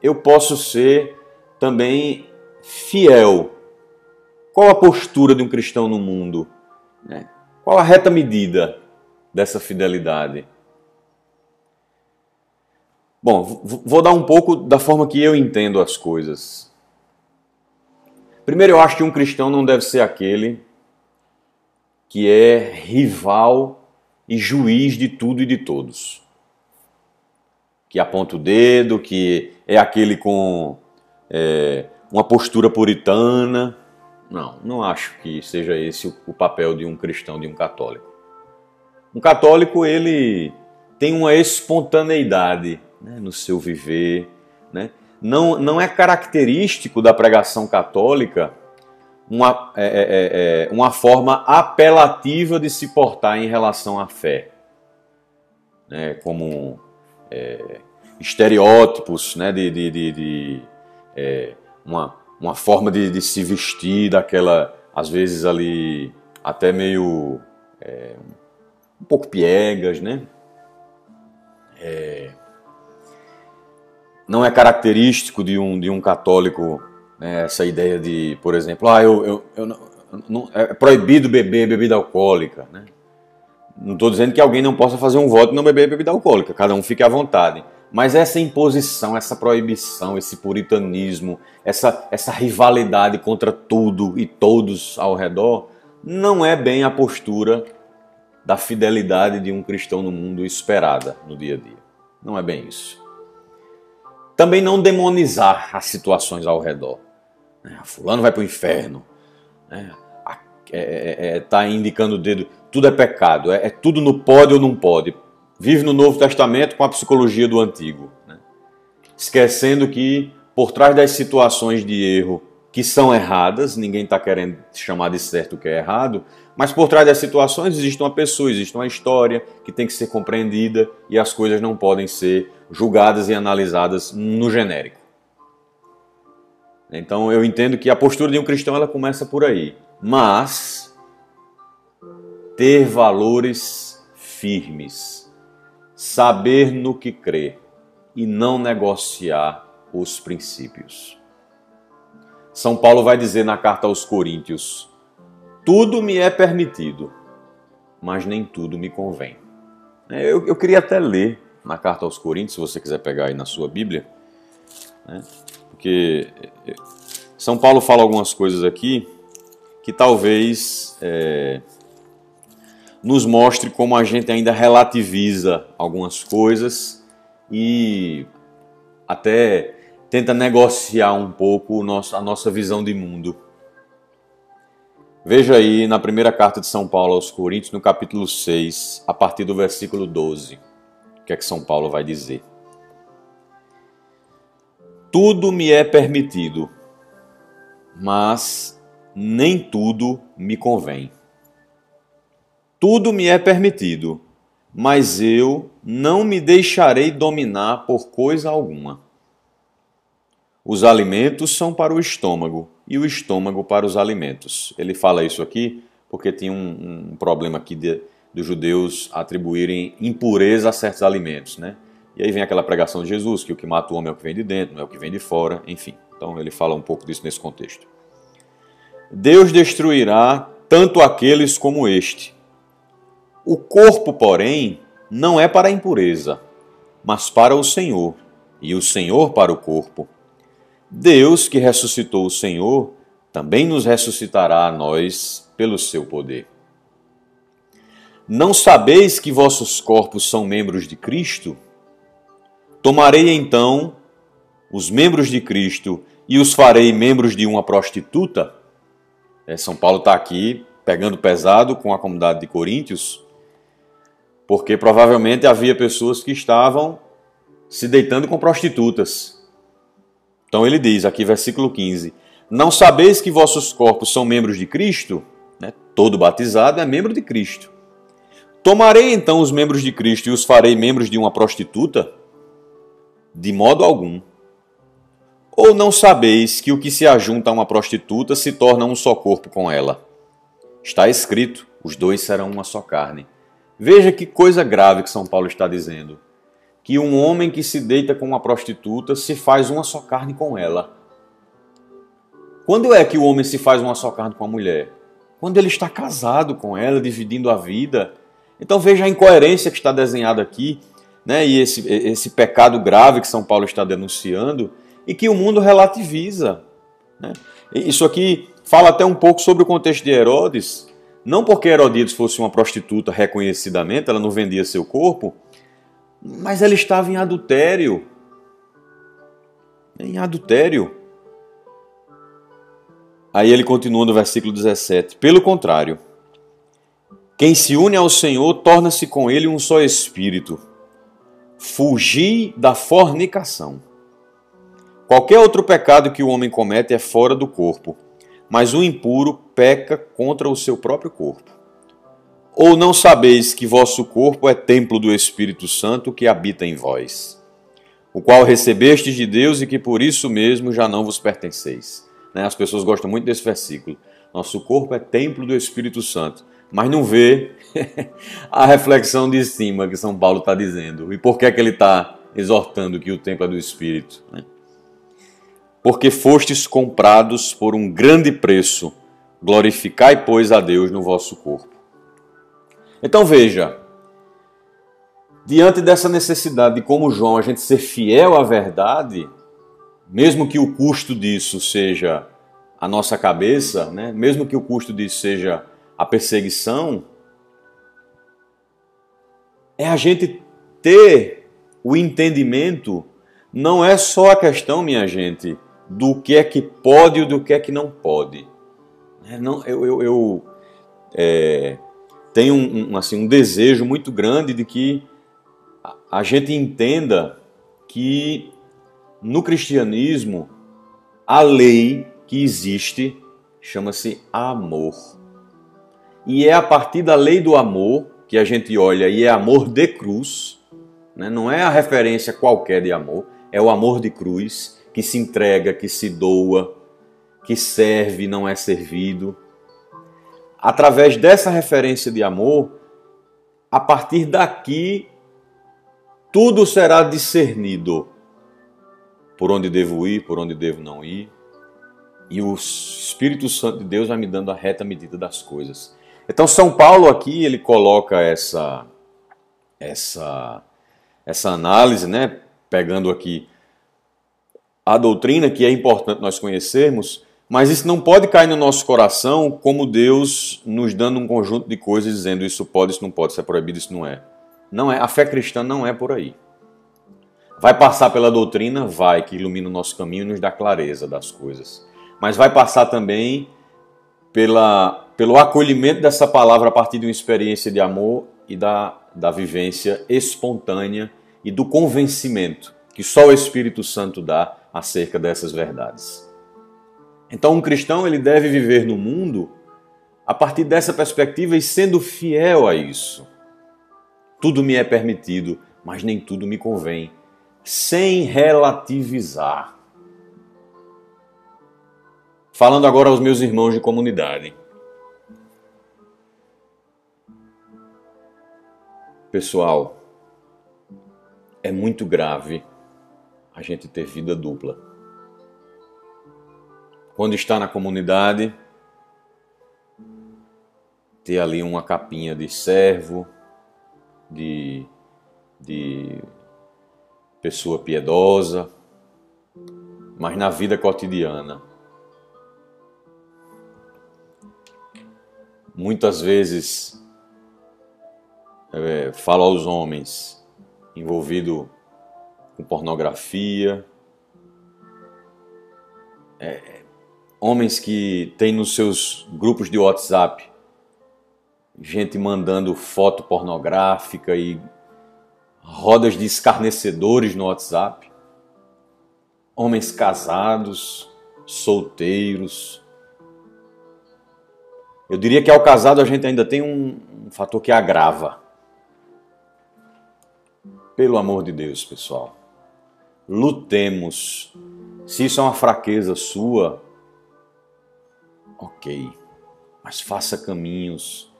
eu posso ser também fiel? Qual a postura de um cristão no mundo? Né? Qual a reta medida dessa fidelidade? Bom, vou dar um pouco da forma que eu entendo as coisas. Primeiro, eu acho que um cristão não deve ser aquele que é rival e juiz de tudo e de todos. Que aponta o dedo, que é aquele com é, uma postura puritana. Não, não acho que seja esse o papel de um cristão, de um católico. Um católico, ele tem uma espontaneidade né, no seu viver, né? Não, não é característico da pregação católica uma, é, é, é, é, uma forma apelativa de se portar em relação à fé, né, como é, estereótipos né, de, de, de, de é, uma, uma forma de, de, se vestir daquela, às vezes ali até meio um pouco piegas, né? Não é característico de um, de um católico né, essa ideia de, por exemplo, ah, eu, eu, eu não, não, é proibido beber bebida alcoólica. Né? Não estou dizendo que alguém não possa fazer um voto e não beber bebida alcoólica, cada um fique à vontade. Mas essa imposição, essa proibição, esse puritanismo, essa, essa rivalidade contra tudo e todos ao redor, não é bem a postura da fidelidade de um cristão no mundo esperada no dia a dia. Não é bem isso. Também não demonizar as situações ao redor. Né? Fulano vai para o inferno. Né? É, é, é, tá indicando o dedo. Tudo é pecado. É, é, tudo no pode ou não pode. Vive no Novo Testamento com a psicologia do Antigo. Né? Esquecendo que por trás das situações de erro que são erradas, ninguém está querendo chamar de certo o que é errado, mas por trás das situações existe uma pessoa, existe uma história que tem que ser compreendida e as coisas não podem ser julgadas e analisadas no genérico. Então eu entendo que a postura de um cristão ela começa por aí, mas ter valores firmes, saber no que crê e não negociar os princípios. São Paulo vai dizer na carta aos Coríntios: Tudo me é permitido, mas nem tudo me convém. É, eu, eu queria até ler na carta aos Coríntios, se você quiser pegar aí na sua Bíblia, né? porque é, São Paulo fala algumas coisas aqui que talvez é, nos mostre como a gente ainda relativiza algumas coisas e até tenta negociar um pouco a nossa visão de mundo. Veja aí na primeira carta de São Paulo aos Coríntios, no capítulo 6, a partir do versículo 12. O que é que São Paulo vai dizer? Tudo me é permitido, mas nem tudo me convém. Tudo me é permitido, mas eu não me deixarei dominar por coisa alguma. Os alimentos são para o estômago e o estômago para os alimentos. Ele fala isso aqui porque tinha um, um problema aqui de, dos judeus atribuírem impureza a certos alimentos, né? E aí vem aquela pregação de Jesus, que o que mata o homem é o que vem de dentro, não é o que vem de fora, enfim. Então ele fala um pouco disso nesse contexto. Deus destruirá tanto aqueles como este. O corpo, porém, não é para a impureza, mas para o Senhor, e o Senhor para o corpo. Deus que ressuscitou o Senhor também nos ressuscitará a nós pelo seu poder. Não sabeis que vossos corpos são membros de Cristo? Tomarei então os membros de Cristo e os farei membros de uma prostituta? É, São Paulo está aqui pegando pesado com a comunidade de Coríntios, porque provavelmente havia pessoas que estavam se deitando com prostitutas Então ele diz aqui, versículo 15: Não sabeis que vossos corpos são membros de Cristo? Né? Todo batizado é membro de Cristo. Tomarei então os membros de Cristo e os farei membros de uma prostituta? De modo algum. Ou não sabeis que o que se ajunta a uma prostituta se torna um só corpo com ela? Está escrito: os dois serão uma só carne. Veja que coisa grave que São Paulo está dizendo. Que um homem que se deita com uma prostituta se faz uma só carne com ela. Quando é que o homem se faz uma só carne com a mulher? Quando ele está casado com ela, dividindo a vida. Então veja a incoerência que está desenhada aqui, né? E esse, esse pecado grave que São Paulo está denunciando e que o mundo relativiza. Né? Isso aqui fala até um pouco sobre o contexto de Herodes. Não porque Herodíades fosse uma prostituta reconhecidamente, ela não vendia seu corpo, mas ela estava em adultério. Em adultério. Aí ele continua no versículo 17: Pelo contrário, quem se une ao Senhor torna-se com ele um só espírito. Fugir da fornicação. Qualquer outro pecado que o homem comete é fora do corpo, mas o impuro peca contra o seu próprio corpo. Ou não sabeis que vosso corpo é templo do Espírito Santo que habita em vós, o qual recebestes de Deus e que por isso mesmo já não vos pertenceis? Né? As pessoas gostam muito desse versículo. Nosso corpo é templo do Espírito Santo, mas não vê a reflexão de cima que São Paulo está dizendo. E por que, é que ele está exortando que o templo é do Espírito? Né? porque fostes comprados por um grande preço. Glorificai, pois, a Deus no vosso corpo. Então veja, diante dessa necessidade de, como João, a gente ser fiel à verdade, mesmo que o custo disso seja a nossa cabeça, né? mesmo que o custo disso seja a perseguição, é a gente ter o entendimento, não é só a questão, minha gente, do que é que pode e do que é que não pode. É, não, eu, eu, eu é, tenho um, um, assim, um desejo muito grande de que a gente entenda que no cristianismo a lei que existe chama-se amor. E é a partir da lei do amor que a gente olha e é amor de cruz, né? não é a referência qualquer de amor, é o amor de cruz que se entrega, que se doa, que serve, não é servido. Através dessa referência de amor, a partir daqui, tudo será discernido. Por onde devo ir, por onde devo não ir. E o Espírito Santo de Deus vai me dando a reta medida das coisas. Então São Paulo aqui ele coloca essa essa essa análise, né, pegando aqui a doutrina que é importante nós conhecermos, mas isso não pode cair no nosso coração como Deus nos dando um conjunto de coisas dizendo isso pode, isso não pode, isso é proibido, isso não é. Não é. A fé cristã não é por aí. Vai passar pela doutrina? Vai, que ilumina o nosso caminho e nos dá clareza das coisas. Mas vai passar também pela, pelo acolhimento dessa palavra a partir de uma experiência de amor e da, da vivência espontânea e do convencimento que só o Espírito Santo dá acerca dessas verdades. Então, um cristão ele deve viver no mundo a partir dessa perspectiva e sendo fiel a isso. Tudo me é permitido, mas nem tudo me convém, sem relativizar. Falando agora aos meus irmãos de comunidade. Pessoal, é muito grave a gente ter vida dupla. Quando está na comunidade, ter ali uma capinha de servo, de, de pessoa piedosa, mas na vida cotidiana, muitas vezes é, falo aos homens envolvido com pornografia. É, homens que têm nos seus grupos de WhatsApp gente mandando foto pornográfica e rodas de escarnecedores no WhatsApp. homens casados, solteiros. Eu diria que ao casado a gente ainda tem um, um fator que agrava. Pelo amor de Deus, pessoal, lutemos. Se isso é uma fraqueza sua, ok, mas faça caminhos,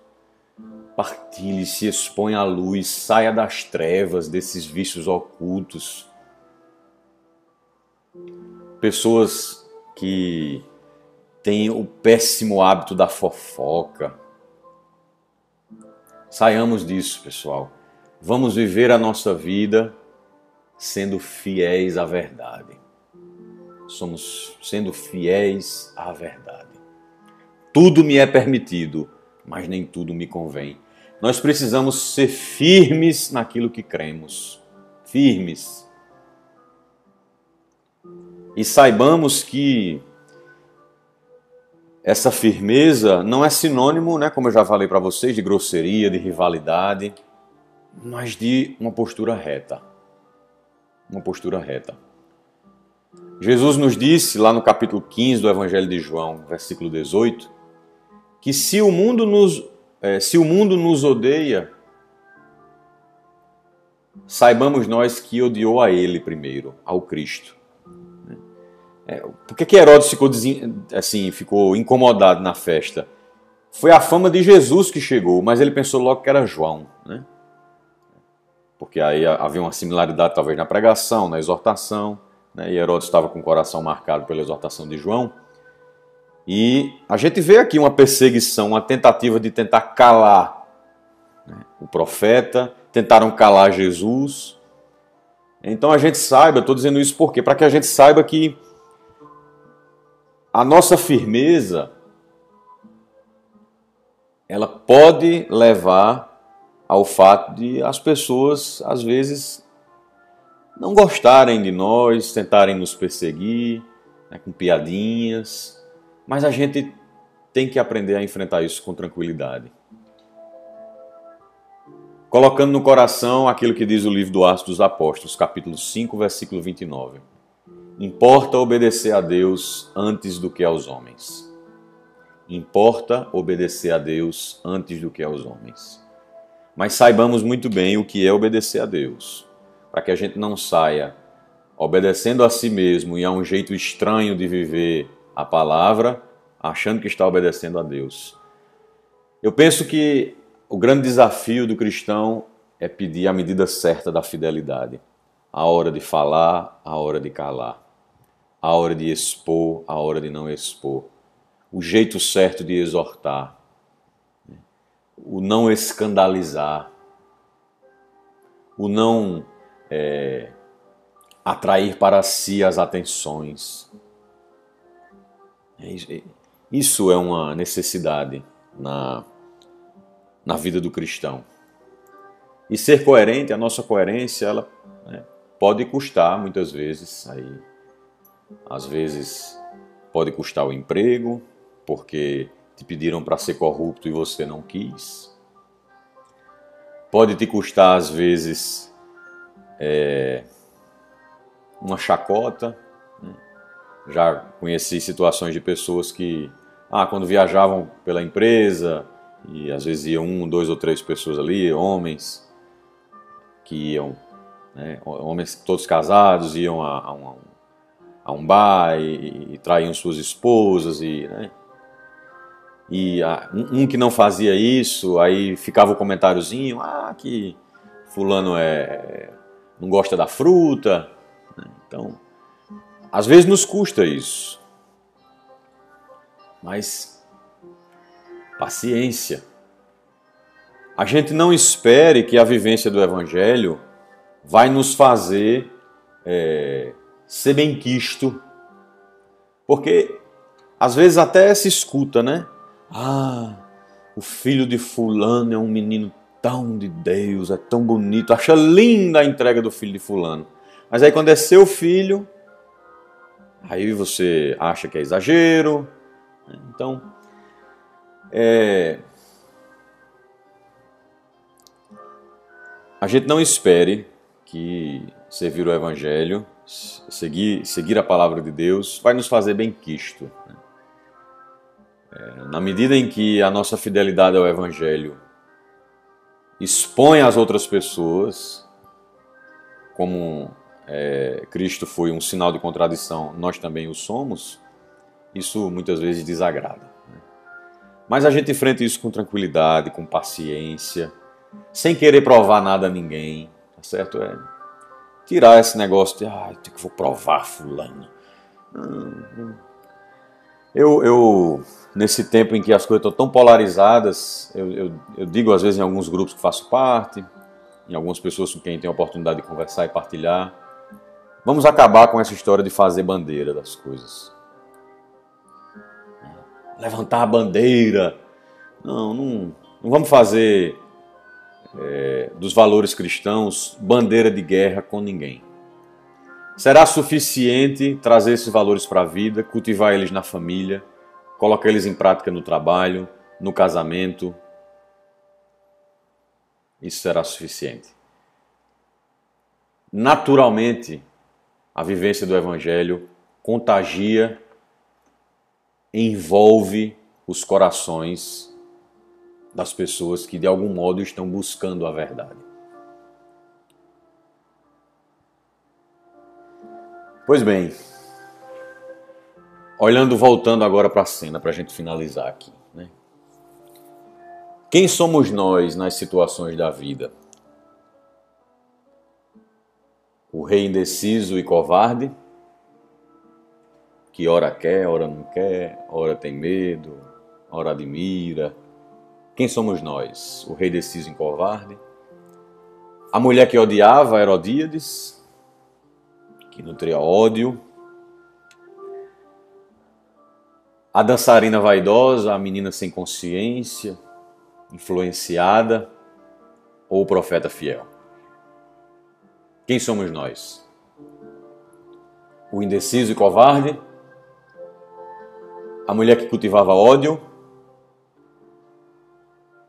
partilhe, se exponha à luz, saia das trevas, desses vícios ocultos pessoas que têm o péssimo hábito da fofoca. Saiamos disso, pessoal. Vamos viver a nossa vida sendo fiéis à verdade. Somos sendo fiéis à verdade. Tudo me é permitido, mas nem tudo me convém. Nós precisamos ser firmes naquilo que cremos. Firmes e saibamos que essa firmeza não é sinônimo, né, como eu já falei para vocês, de grosseria, de rivalidade, mas de uma postura reta. Uma postura reta. Jesus nos disse lá no capítulo 15 do Evangelho de João, versículo 18, que se o mundo nos, é, se o mundo nos odeia, saibamos nós que odiou a ele primeiro, ao Cristo. É, por que, que Herodes ficou, assim, ficou incomodado na festa? Foi a fama de Jesus que chegou, mas ele pensou logo que era João, né? Porque aí havia uma similaridade talvez na pregação, na exortação, né? e Herodes estava com o coração marcado pela exortação de João. E a gente vê aqui uma perseguição, uma tentativa de tentar calar né? o profeta, tentaram calar Jesus. Então a gente saiba, estou dizendo isso por quê? Para que a gente saiba que a nossa firmeza ela pode levar ao fato de as pessoas às vezes não gostarem de nós, tentarem nos perseguir né, com piadinhas, mas a gente tem que aprender a enfrentar isso com tranquilidade. Colocando no coração aquilo que diz o livro do Atos dos Apóstolos, capítulo 5, versículo 29. Importa obedecer a Deus antes do que aos homens. Importa obedecer a Deus antes do que aos homens. Mas saibamos muito bem o que é obedecer a Deus, para que a gente não saia obedecendo a si mesmo e a um jeito estranho de viver a palavra, achando que está obedecendo a Deus. Eu penso que o grande desafio do cristão é pedir a medida certa da fidelidade, a hora de falar, a hora de calar. A hora de expor, a hora de não expor, o jeito certo de exortar, o não escandalizar, o não é, atrair para si as atenções. É isso é uma necessidade na, na vida do cristão. E ser coerente, a nossa coerência, ela né, pode custar muitas vezes aí às vezes pode custar o emprego, porque te pediram para ser corrupto e você não quis. Pode te custar, às vezes, é, uma chacota. Já conheci situações de pessoas que, ah, quando viajavam pela empresa, e às vezes iam um, dois ou três pessoas ali, homens, que iam, né, homens todos casados, iam a, a, um, a um bar e, e traíam suas esposas e né? e a, um, um, que não fazia isso aí ficava o comentáriozinho ah que fulano é não gosta da fruta né? então às vezes nos custa isso mas paciência a gente não espere que a vivência do evangelho vai nos fazer é, ser bem quisto. Porque às vezes até se escuta, né? Ah, o filho de fulano é um menino tão de Deus, é tão bonito, acha linda a entrega do filho de fulano. Mas aí quando é seu filho, aí você acha que é exagero. Né? Então, é... a gente não espere que servir o Evangelho, seguir, seguir a palavra de Deus, vai nos fazer bem quisto. Né? É, na medida em que a nossa fidelidade ao Evangelho expõe as outras pessoas, como é, Cristo foi um sinal de contradição, nós também o somos, isso muitas vezes desagrada. Né? Mas a gente enfrenta isso com tranquilidade, com paciência, sem querer provar nada a ninguém, tá certo? É tirar esse negócio de, ah, eu vou provar fulano. Eu, eu, nesse tempo em que as coisas estão tão polarizadas, eu, eu, eu, digo às vezes em alguns grupos que faço parte, em algumas pessoas com quem tenho a oportunidade de conversar e partilhar, vamos acabar com essa história de fazer bandeira das coisas. Levantar a bandeira. Não, não, não vamos fazer é, dos valores cristãos bandeira de guerra com ninguém. Será suficiente trazer esses valores para a vida, cultivar eles na família, colocar eles em prática no trabalho, no casamento. Isso será suficiente. Naturalmente, a vivência do Evangelho contagia, envolve os corações das pessoas que de algum modo estão buscando a verdade. Pois bem, olhando, voltando agora para a cena, para a gente finalizar aqui. Né? Quem somos nós nas situações da vida? O rei indeciso e covarde, que ora quer, ora não quer, ora tem medo, ora admira, quem somos nós? O rei deciso em covarde? A mulher que odiava Herodíades, que nutria ódio. A dançarina vaidosa, a menina sem consciência, influenciada, ou o profeta fiel? Quem somos nós? O indeciso e covarde? A mulher que cultivava ódio?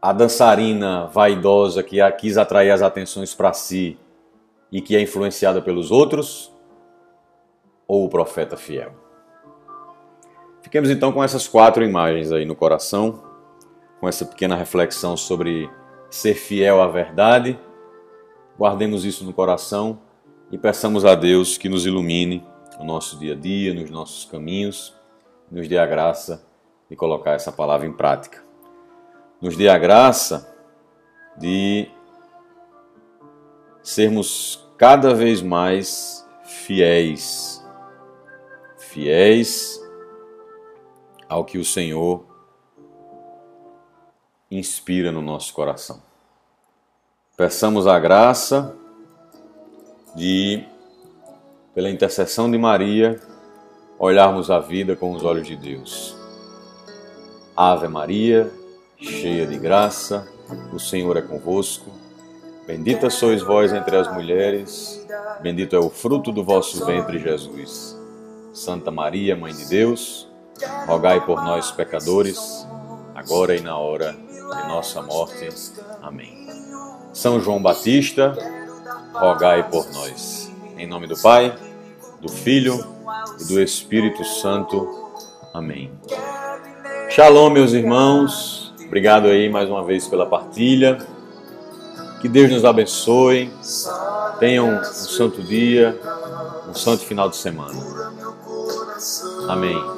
a dançarina vaidosa que quis atrair as atenções para si e que é influenciada pelos outros, ou o profeta fiel? Fiquemos então com essas quatro imagens aí no coração, com essa pequena reflexão sobre ser fiel à verdade. Guardemos isso no coração e peçamos a Deus que nos ilumine no nosso dia a dia, nos nossos caminhos, nos dê a graça de colocar essa palavra em prática nos dê a graça de sermos cada vez mais fiéis, fiéis ao que o Senhor inspira no nosso coração. Peçamos a graça de, pela intercessão de Maria, olharmos a vida com os olhos de Deus. Ave Maria, cheia de graça, o Senhor é convosco. Bendita sois vós entre as mulheres, bendito é o fruto do vosso ventre, Jesus. Santa Maria, Mãe de Deus, rogai por nós, pecadores, agora e na hora de nossa morte. Amém. São João Batista, rogai por nós. Em nome do Pai, do Filho e do Espírito Santo. Amém. Shalom, meus irmãos. Obrigado aí mais uma vez pela partilha. Que Deus nos abençoe. Tenham um santo dia, um santo final de semana. Amém.